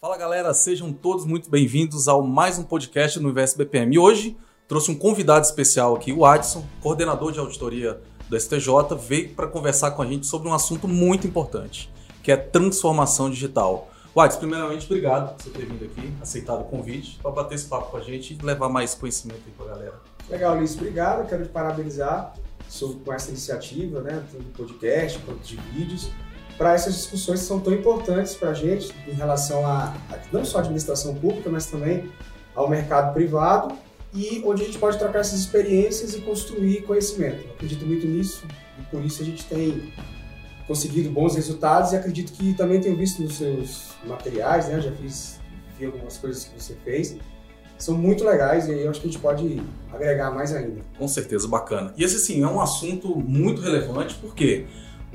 Fala galera, sejam todos muito bem-vindos ao mais um podcast no Universo BPM. E hoje trouxe um convidado especial aqui, o Adson, coordenador de auditoria do STJ, veio para conversar com a gente sobre um assunto muito importante, que é transformação digital. Adson, primeiramente, obrigado por você ter vindo aqui, aceitado o convite, para bater esse papo com a gente e levar mais conhecimento aí para a galera. Legal, Luiz, obrigado. Quero te parabenizar sobre, com essa iniciativa, né, do podcast quanto de vídeos para essas discussões que são tão importantes para a gente em relação a, a, não só a administração pública, mas também ao mercado privado e onde a gente pode trocar essas experiências e construir conhecimento. Eu acredito muito nisso e por isso a gente tem conseguido bons resultados e acredito que também tenho visto nos seus materiais, né? Já fiz vi algumas coisas que você fez são muito legais e eu acho que a gente pode agregar mais ainda. Com certeza, bacana. E esse sim é um assunto muito relevante porque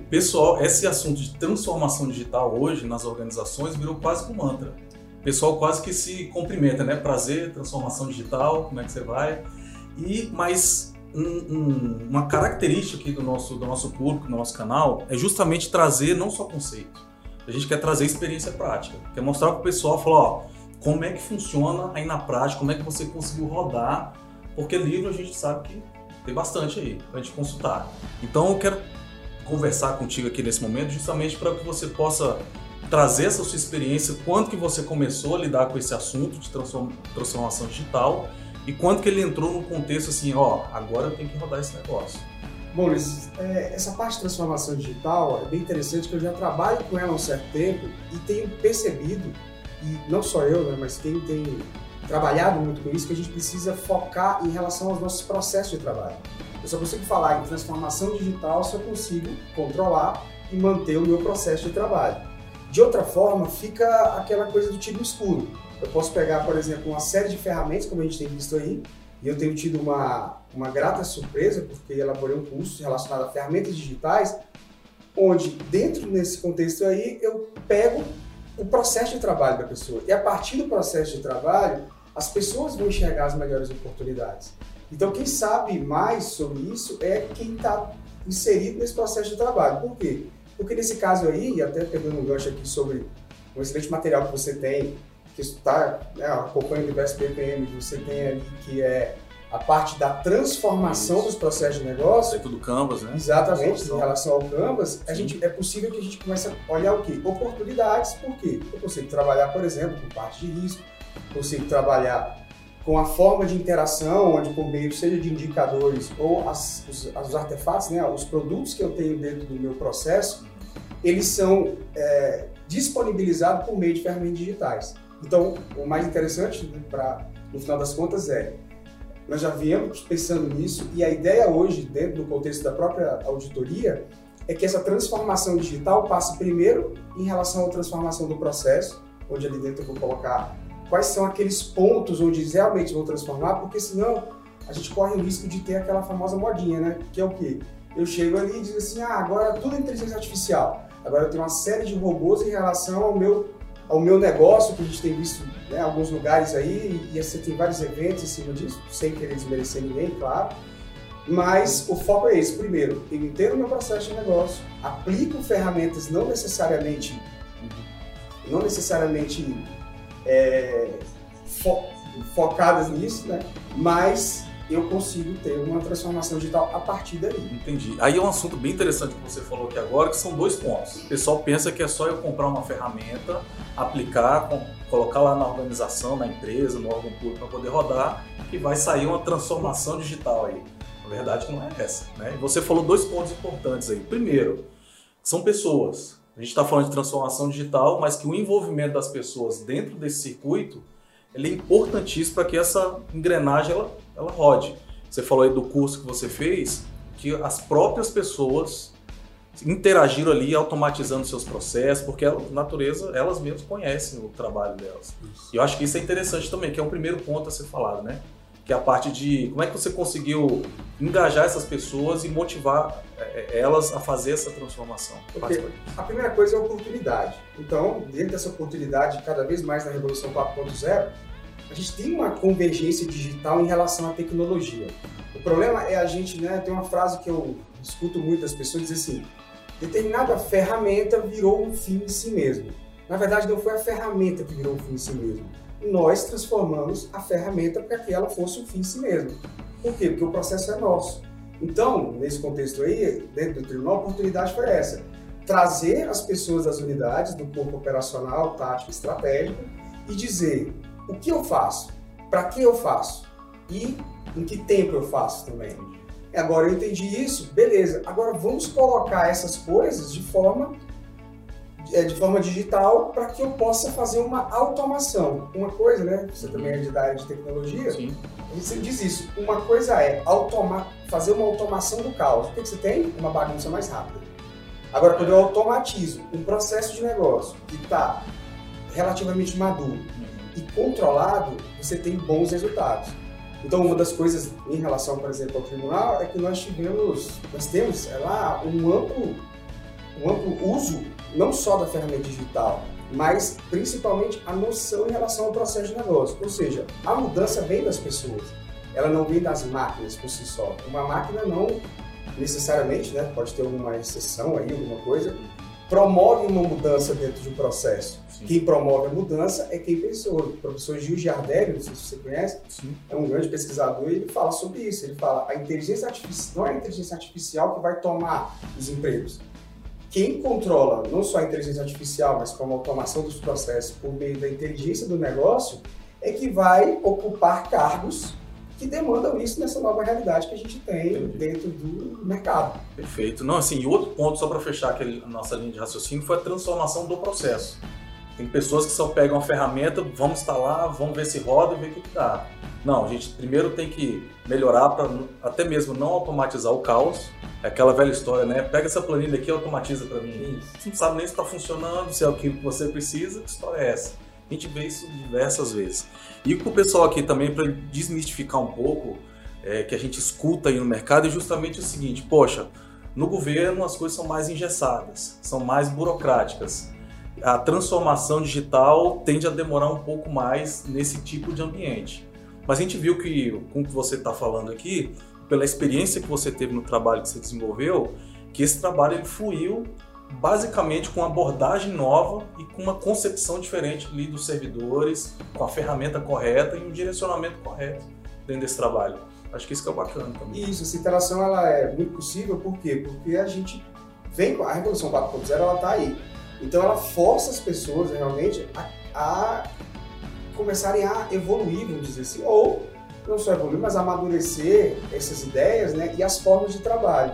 pessoal, esse assunto de transformação digital hoje nas organizações virou quase um mantra. O pessoal quase que se cumprimenta, né? Prazer, transformação digital, como é que você vai? E mas um, um, uma característica aqui do nosso do nosso público, do nosso canal, é justamente trazer não só conceito. A gente quer trazer experiência prática, quer mostrar para o pessoal, falar, ó, como é que funciona aí na prática, como é que você conseguiu rodar, porque livro a gente sabe que tem bastante aí para a gente consultar. Então eu quero conversar contigo aqui nesse momento, justamente para que você possa trazer essa sua experiência, quanto que você começou a lidar com esse assunto de transformação digital e quanto que ele entrou no contexto assim, ó, agora eu tenho que rodar esse negócio. Bom, Luiz, é, essa parte de transformação digital é bem interessante, que eu já trabalho com ela há um certo tempo e tenho percebido, e não só eu, né, mas quem tem trabalhado muito com isso, que a gente precisa focar em relação aos nossos processos de trabalho. Eu só consigo falar em transformação digital se eu consigo controlar e manter o meu processo de trabalho. De outra forma, fica aquela coisa do tiro escuro. Eu posso pegar, por exemplo, uma série de ferramentas, como a gente tem visto aí, e eu tenho tido uma, uma grata surpresa, porque elaborei um curso relacionado a ferramentas digitais, onde, dentro desse contexto aí, eu pego o processo de trabalho da pessoa. E a partir do processo de trabalho, as pessoas vão enxergar as melhores oportunidades. Então, quem sabe mais sobre isso é quem está inserido nesse processo de trabalho. Por quê? Porque nesse caso aí, e até pegando um gancho aqui sobre um excelente material que você tem, que está né, acompanhando o Universo BPM, que você tem ali, que é a parte da transformação isso. dos processos de negócio. Dentro do Canvas, né? Exatamente, em relação ao Canvas, a gente, é possível que a gente comece a olhar o quê? Oportunidades, por quê? Eu consigo trabalhar, por exemplo, com parte de risco, consigo trabalhar com a forma de interação, onde por meio seja de indicadores ou as, os, os, artefatos, né, os produtos que eu tenho dentro do meu processo, eles são é, disponibilizados por meio de ferramentas digitais. Então, o mais interessante, né, para no final das contas, é nós já viemos pensando nisso e a ideia hoje, dentro do contexto da própria auditoria, é que essa transformação digital passe primeiro em relação à transformação do processo, onde ali dentro eu vou colocar quais são aqueles pontos onde realmente vão transformar, porque senão a gente corre o risco de ter aquela famosa modinha, né? Que é o quê? Eu chego ali e digo assim, ah, agora tudo é inteligência artificial. Agora eu tenho uma série de robôs em relação ao meu, ao meu negócio, que a gente tem visto né, alguns lugares aí, e você tem vários eventos em cima disso, sem querer desmerecer ninguém, claro. Mas o foco é esse. Primeiro, eu entendo o meu processo de negócio, aplico ferramentas não necessariamente, não necessariamente é, fo focadas nisso, né? Mas eu consigo ter uma transformação digital a partir daí. Entendi. Aí é um assunto bem interessante que você falou aqui agora, que são dois pontos. O pessoal pensa que é só eu comprar uma ferramenta, aplicar, colocar lá na organização, na empresa, no órgão público para poder rodar, que vai sair uma transformação digital aí. A verdade não é essa. Né? E você falou dois pontos importantes aí. Primeiro, são pessoas. A gente está falando de transformação digital, mas que o envolvimento das pessoas dentro desse circuito é importantíssimo para que essa engrenagem ela, ela rode. Você falou aí do curso que você fez, que as próprias pessoas interagiram ali automatizando seus processos, porque a natureza, elas mesmas conhecem o trabalho delas. Isso. E eu acho que isso é interessante também, que é um primeiro ponto a ser falado, né? Que é a parte de como é que você conseguiu engajar essas pessoas e motivar é, é, elas a fazer essa transformação. A primeira coisa é a oportunidade. Então, dentro dessa oportunidade, cada vez mais na Revolução 4.0, a gente tem uma convergência digital em relação à tecnologia. O problema é a gente, né, tem uma frase que eu escuto muito das pessoas dizer assim, determinada ferramenta virou um fim em si mesmo. Na verdade, não foi a ferramenta que virou um fim em si mesmo. Nós transformamos a ferramenta para que ela fosse um fim em si mesmo. Por quê? Porque o processo é nosso. Então, nesse contexto aí, dentro do tribunal, a oportunidade foi essa. Trazer as pessoas das unidades, do corpo operacional, tático estratégico, e dizer o que eu faço, para que eu faço e em que tempo eu faço também. Agora eu entendi isso, beleza. Agora vamos colocar essas coisas de forma de forma digital para que eu possa fazer uma automação. Uma coisa, né? Você também é de área de tecnologia. Sim. Você diz isso. Uma coisa é automa fazer uma automação do caos. O que, que você tem? Uma bagunça mais rápida. Agora, quando eu automatizo um processo de negócio que está relativamente maduro e controlado, você tem bons resultados. Então, uma das coisas em relação, por exemplo, ao tribunal é que nós tivemos, nós temos é lá um amplo, um amplo uso não só da ferramenta digital, mas principalmente a noção em relação ao processo de negócio. Ou seja, a mudança vem das pessoas, ela não vem das máquinas por si só. Uma máquina não necessariamente, né, pode ter alguma exceção aí, alguma coisa, promove uma mudança dentro de um processo. Sim. Quem promove a mudança é quem pensou. O professor Gil Giardelli, não sei se você conhece, Sim. é um grande pesquisador e ele fala sobre isso. Ele fala a inteligência artificial não é a inteligência artificial que vai tomar os empregos. Quem controla não só a inteligência artificial, mas como a automação dos processos por meio da inteligência do negócio, é que vai ocupar cargos que demandam isso nessa nova realidade que a gente tem Entendi. dentro do mercado. Perfeito. Não, assim, e outro ponto, só para fechar aquele, a nossa linha de raciocínio, foi a transformação do processo. Tem pessoas que só pegam a ferramenta, vamos instalar, vamos ver se roda e ver o que, que dá. Não, a gente primeiro tem que melhorar para até mesmo não automatizar o caos. Aquela velha história, né? Pega essa planilha aqui e automatiza para mim. Você não sabe nem se está funcionando, se é o que você precisa, que história é essa? A gente vê isso diversas vezes. E com o pessoal aqui também, para desmistificar um pouco, é, que a gente escuta aí no mercado, é justamente o seguinte: poxa, no governo as coisas são mais engessadas, são mais burocráticas. A transformação digital tende a demorar um pouco mais nesse tipo de ambiente. Mas a gente viu que, com o que você está falando aqui, pela experiência que você teve no trabalho que você desenvolveu, que esse trabalho ele fluiu basicamente com uma abordagem nova e com uma concepção diferente ali dos servidores, com a ferramenta correta e um direcionamento correto dentro desse trabalho. Acho que isso que é bacana também. Isso, essa interação ela é muito possível, por quê? Porque a gente vem com a Revolução 4.0, ela está aí. Então ela força as pessoas realmente a, a começarem a evoluir, vamos dizer assim, ou não só evoluir, mas amadurecer essas ideias né, e as formas de trabalho.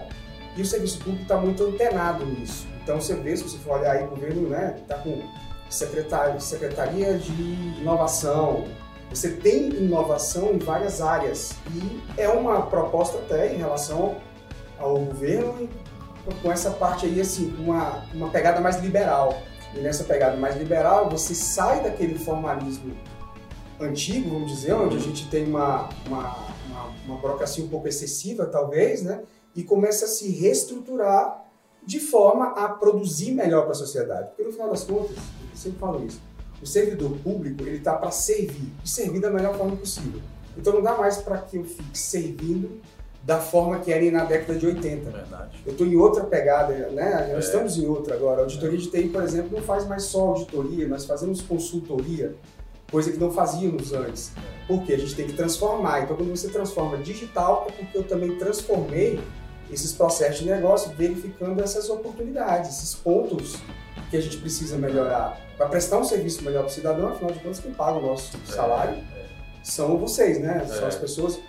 E o serviço público está muito antenado nisso. Então você vê, se você for olhar aí, o governo né, está com secretaria de inovação, você tem inovação em várias áreas e é uma proposta até em relação ao governo com essa parte aí, assim, uma, uma pegada mais liberal. E nessa pegada mais liberal, você sai daquele formalismo antigo, vamos dizer, onde a gente tem uma, uma, uma, uma burocracia um pouco excessiva, talvez, né? E começa a se reestruturar de forma a produzir melhor para a sociedade. Porque no final das contas, eu sempre falo isso, o servidor público ele está para servir e servir da melhor forma possível. Então não dá mais para que eu fique servindo da forma que era na década de 80. Verdade. Eu estou em outra pegada, né? Nós é. estamos em outra agora. A auditoria de TI, por exemplo, não faz mais só auditoria, nós fazemos consultoria, coisa que não fazíamos antes. Porque a gente tem que transformar. Então, quando você transforma digital, é porque eu também transformei esses processos de negócio, verificando essas oportunidades, esses pontos que a gente precisa melhorar. Para prestar um serviço melhor para o cidadão, afinal de contas, quem paga o nosso é, salário é. são vocês, né? São as é. pessoas, o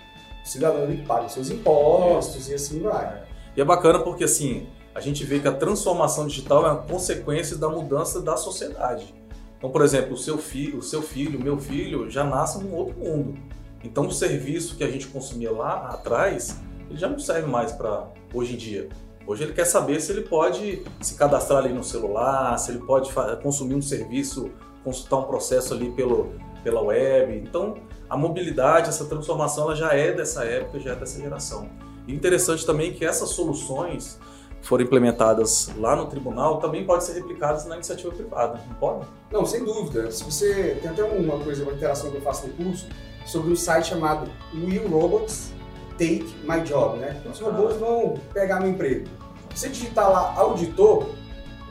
cidadão que paga seus impostos e assim vai. E é bacana porque, assim, a gente vê que a transformação digital é uma consequência da mudança da sociedade. Então, por exemplo, o seu filho, o seu filho, meu filho já nasce num outro mundo. Então, o serviço que a gente consumia lá atrás, ele já não serve mais para hoje em dia. Hoje ele quer saber se ele pode se cadastrar ali no celular, se ele pode consumir um serviço, consultar um processo ali pelo, pela web. Então, a mobilidade, essa transformação, ela já é dessa época, já é dessa geração. E interessante também que essas soluções forem implementadas lá no tribunal também podem ser replicadas na iniciativa privada, não podem? Não, sem dúvida. Se você tem até uma coisa, uma interação que eu faço no curso sobre um site chamado Will Robots Take My Job, né? Os robôs vão pegar meu emprego. Se digitar lá auditor,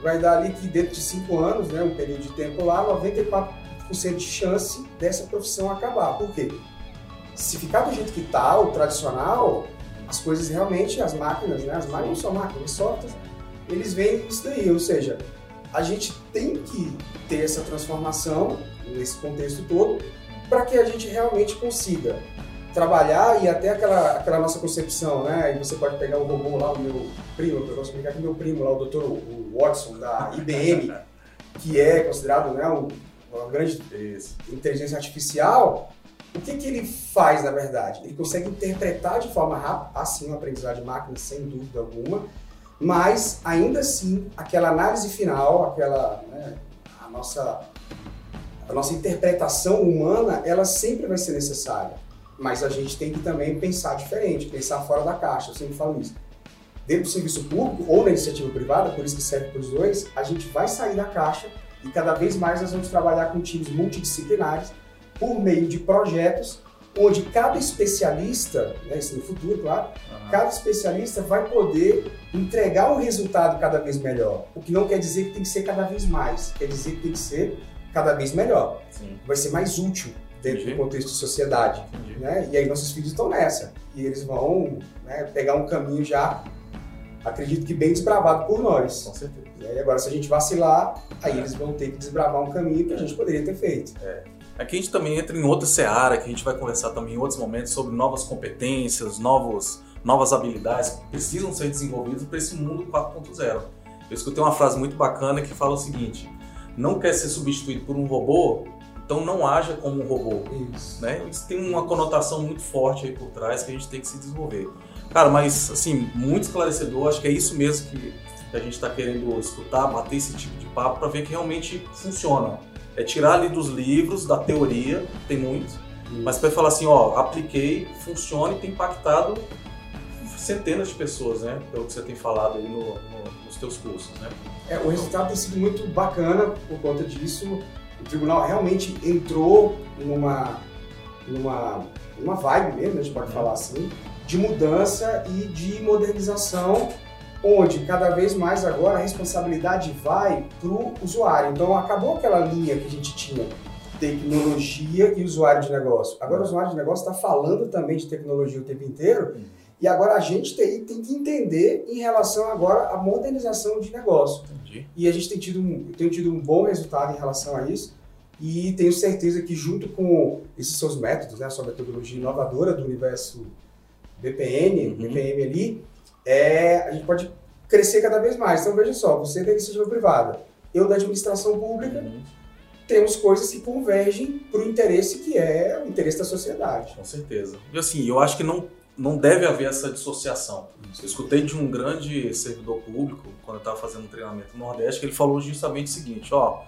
vai dar ali que dentro de cinco anos, né, um período de tempo lá, 94% de chance dessa profissão acabar. Por quê? Se ficar do jeito que está, o tradicional, as coisas realmente, as máquinas, né, as máquinas não são máquinas, softwares, eles veem isso daí, ou seja, a gente tem que ter essa transformação nesse contexto todo para que a gente realmente consiga trabalhar e até aquela, aquela nossa concepção, né? E você pode pegar o robô lá, o meu primo, eu posso explicar que meu primo lá, o Dr. Watson da IBM, que é considerado né, uma grande Isso. inteligência artificial, o que, que ele faz na verdade? Ele consegue interpretar de forma rápida, assim, uma aprendizagem de máquina, sem dúvida alguma, mas ainda assim, aquela análise final, aquela, né, a nossa a nossa interpretação humana, ela sempre vai ser necessária. Mas a gente tem que também pensar diferente, pensar fora da caixa, eu sempre falo isso. Dentro do serviço público ou na iniciativa privada, por isso que serve para os dois, a gente vai sair da caixa e cada vez mais nós vamos trabalhar com times multidisciplinares por meio de projetos onde cada especialista, né, isso no futuro, claro, uhum. cada especialista vai poder entregar um resultado cada vez melhor. O que não quer dizer que tem que ser cada vez mais, quer dizer que tem que ser cada vez melhor. Sim. Vai ser mais útil dentro Entendi. do contexto de sociedade. Né? E aí nossos filhos estão nessa. E eles vão né, pegar um caminho já, acredito que bem desbravado por nós. Com certeza. E agora, se a gente vacilar, aí é. eles vão ter que desbravar um caminho que a gente poderia ter feito. É. Aqui a gente também entra em outra seara, que a gente vai conversar também em outros momentos sobre novas competências, novos, novas habilidades que precisam ser desenvolvidas para esse mundo 4.0. Eu escutei uma frase muito bacana que fala o seguinte: não quer ser substituído por um robô, então não haja como um robô. Isso. Né? Isso tem uma conotação muito forte aí por trás que a gente tem que se desenvolver. Cara, mas assim, muito esclarecedor, acho que é isso mesmo que a gente está querendo escutar, bater esse tipo de papo para ver que realmente funciona. É tirar ali dos livros, da teoria, tem muito, mas para falar assim, ó, apliquei, funciona e tem impactado centenas de pessoas, né? Pelo que você tem falado aí no, no, nos teus cursos, né? É, o resultado tem sido muito bacana por conta disso. O tribunal realmente entrou numa, numa, numa vibe mesmo, a gente pode uhum. falar assim, de mudança e de modernização, onde cada vez mais agora a responsabilidade vai para o usuário. Então acabou aquela linha que a gente tinha tecnologia e usuário de negócio. Agora o usuário de negócio está falando também de tecnologia o tempo inteiro. Uhum e agora a gente tem, tem que entender em relação agora à modernização de negócio. Entendi. E a gente tem tido, um, tem tido um bom resultado em relação a isso. E tenho certeza que junto com esses seus métodos, né, a sua metodologia inovadora do universo BPN, uhum. BPM ali, é, a gente pode crescer cada vez mais. Então veja só, você da iniciativa privada, eu da administração pública, uhum. temos coisas que convergem para o interesse que é o interesse da sociedade. Com certeza. E assim, eu acho que não não deve haver essa dissociação. Eu escutei de um grande servidor público, quando eu estava fazendo um treinamento no Nordeste, que ele falou justamente o seguinte, ó,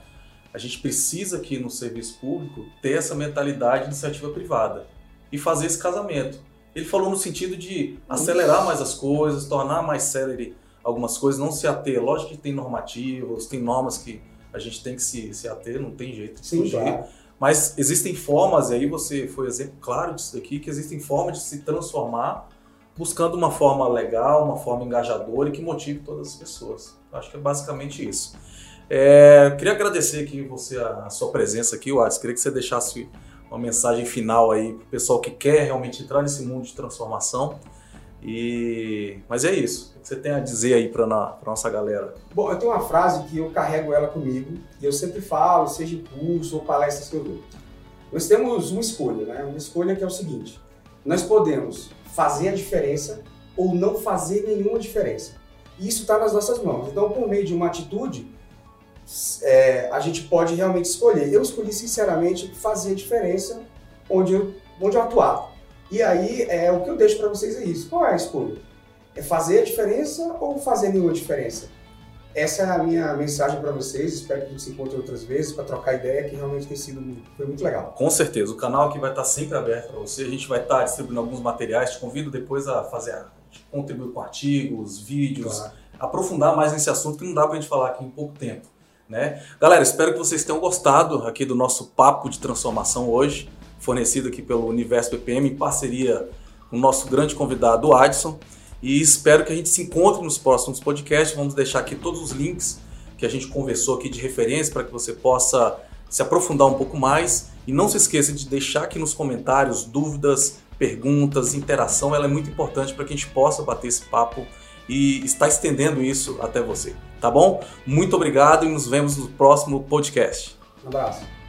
a gente precisa aqui no serviço público ter essa mentalidade de iniciativa privada e fazer esse casamento. Ele falou no sentido de acelerar mais as coisas, tornar mais célere algumas coisas, não se ater. Lógico que tem normativas, tem normas que a gente tem que se, se ater, não tem jeito de Sim, fugir. Claro. Mas existem formas, e aí você foi exemplo claro disso aqui, que existem formas de se transformar buscando uma forma legal, uma forma engajadora e que motive todas as pessoas. Eu acho que é basicamente isso. É, queria agradecer aqui você a, a sua presença aqui, Watts. Queria que você deixasse uma mensagem final aí para o pessoal que quer realmente entrar nesse mundo de transformação e... Mas é isso. O que você tem a dizer aí para nossa galera? Bom, eu tenho uma frase que eu carrego ela comigo e eu sempre falo, seja em curso ou palestras que eu dou. Nós temos uma escolha, né? Uma escolha que é o seguinte: nós podemos fazer a diferença ou não fazer nenhuma diferença. E isso está nas nossas mãos. Então, por meio de uma atitude, é, a gente pode realmente escolher. Eu escolhi, sinceramente, fazer a diferença onde eu, onde eu atuava. E aí, é, o que eu deixo para vocês é isso. Qual é a escolha? É fazer a diferença ou fazer nenhuma diferença? Essa é a minha mensagem para vocês. Espero que a gente se encontre outras vezes para trocar ideia, que realmente tem sido foi muito legal. Com certeza. O canal aqui vai estar sempre aberto para você. A gente vai estar distribuindo alguns materiais. Te convido depois a fazer, a contribuir com artigos, vídeos, claro. aprofundar mais nesse assunto que não dá para a gente falar aqui em pouco tempo. Né? Galera, espero que vocês tenham gostado aqui do nosso papo de transformação hoje, fornecido aqui pelo Universo PPM em parceria com o nosso grande convidado, Adson. E espero que a gente se encontre nos próximos podcasts. Vamos deixar aqui todos os links que a gente conversou aqui de referência para que você possa se aprofundar um pouco mais. E não se esqueça de deixar aqui nos comentários dúvidas, perguntas, interação. Ela é muito importante para que a gente possa bater esse papo e estar estendendo isso até você tá bom? Muito obrigado e nos vemos no próximo podcast. Um abraço.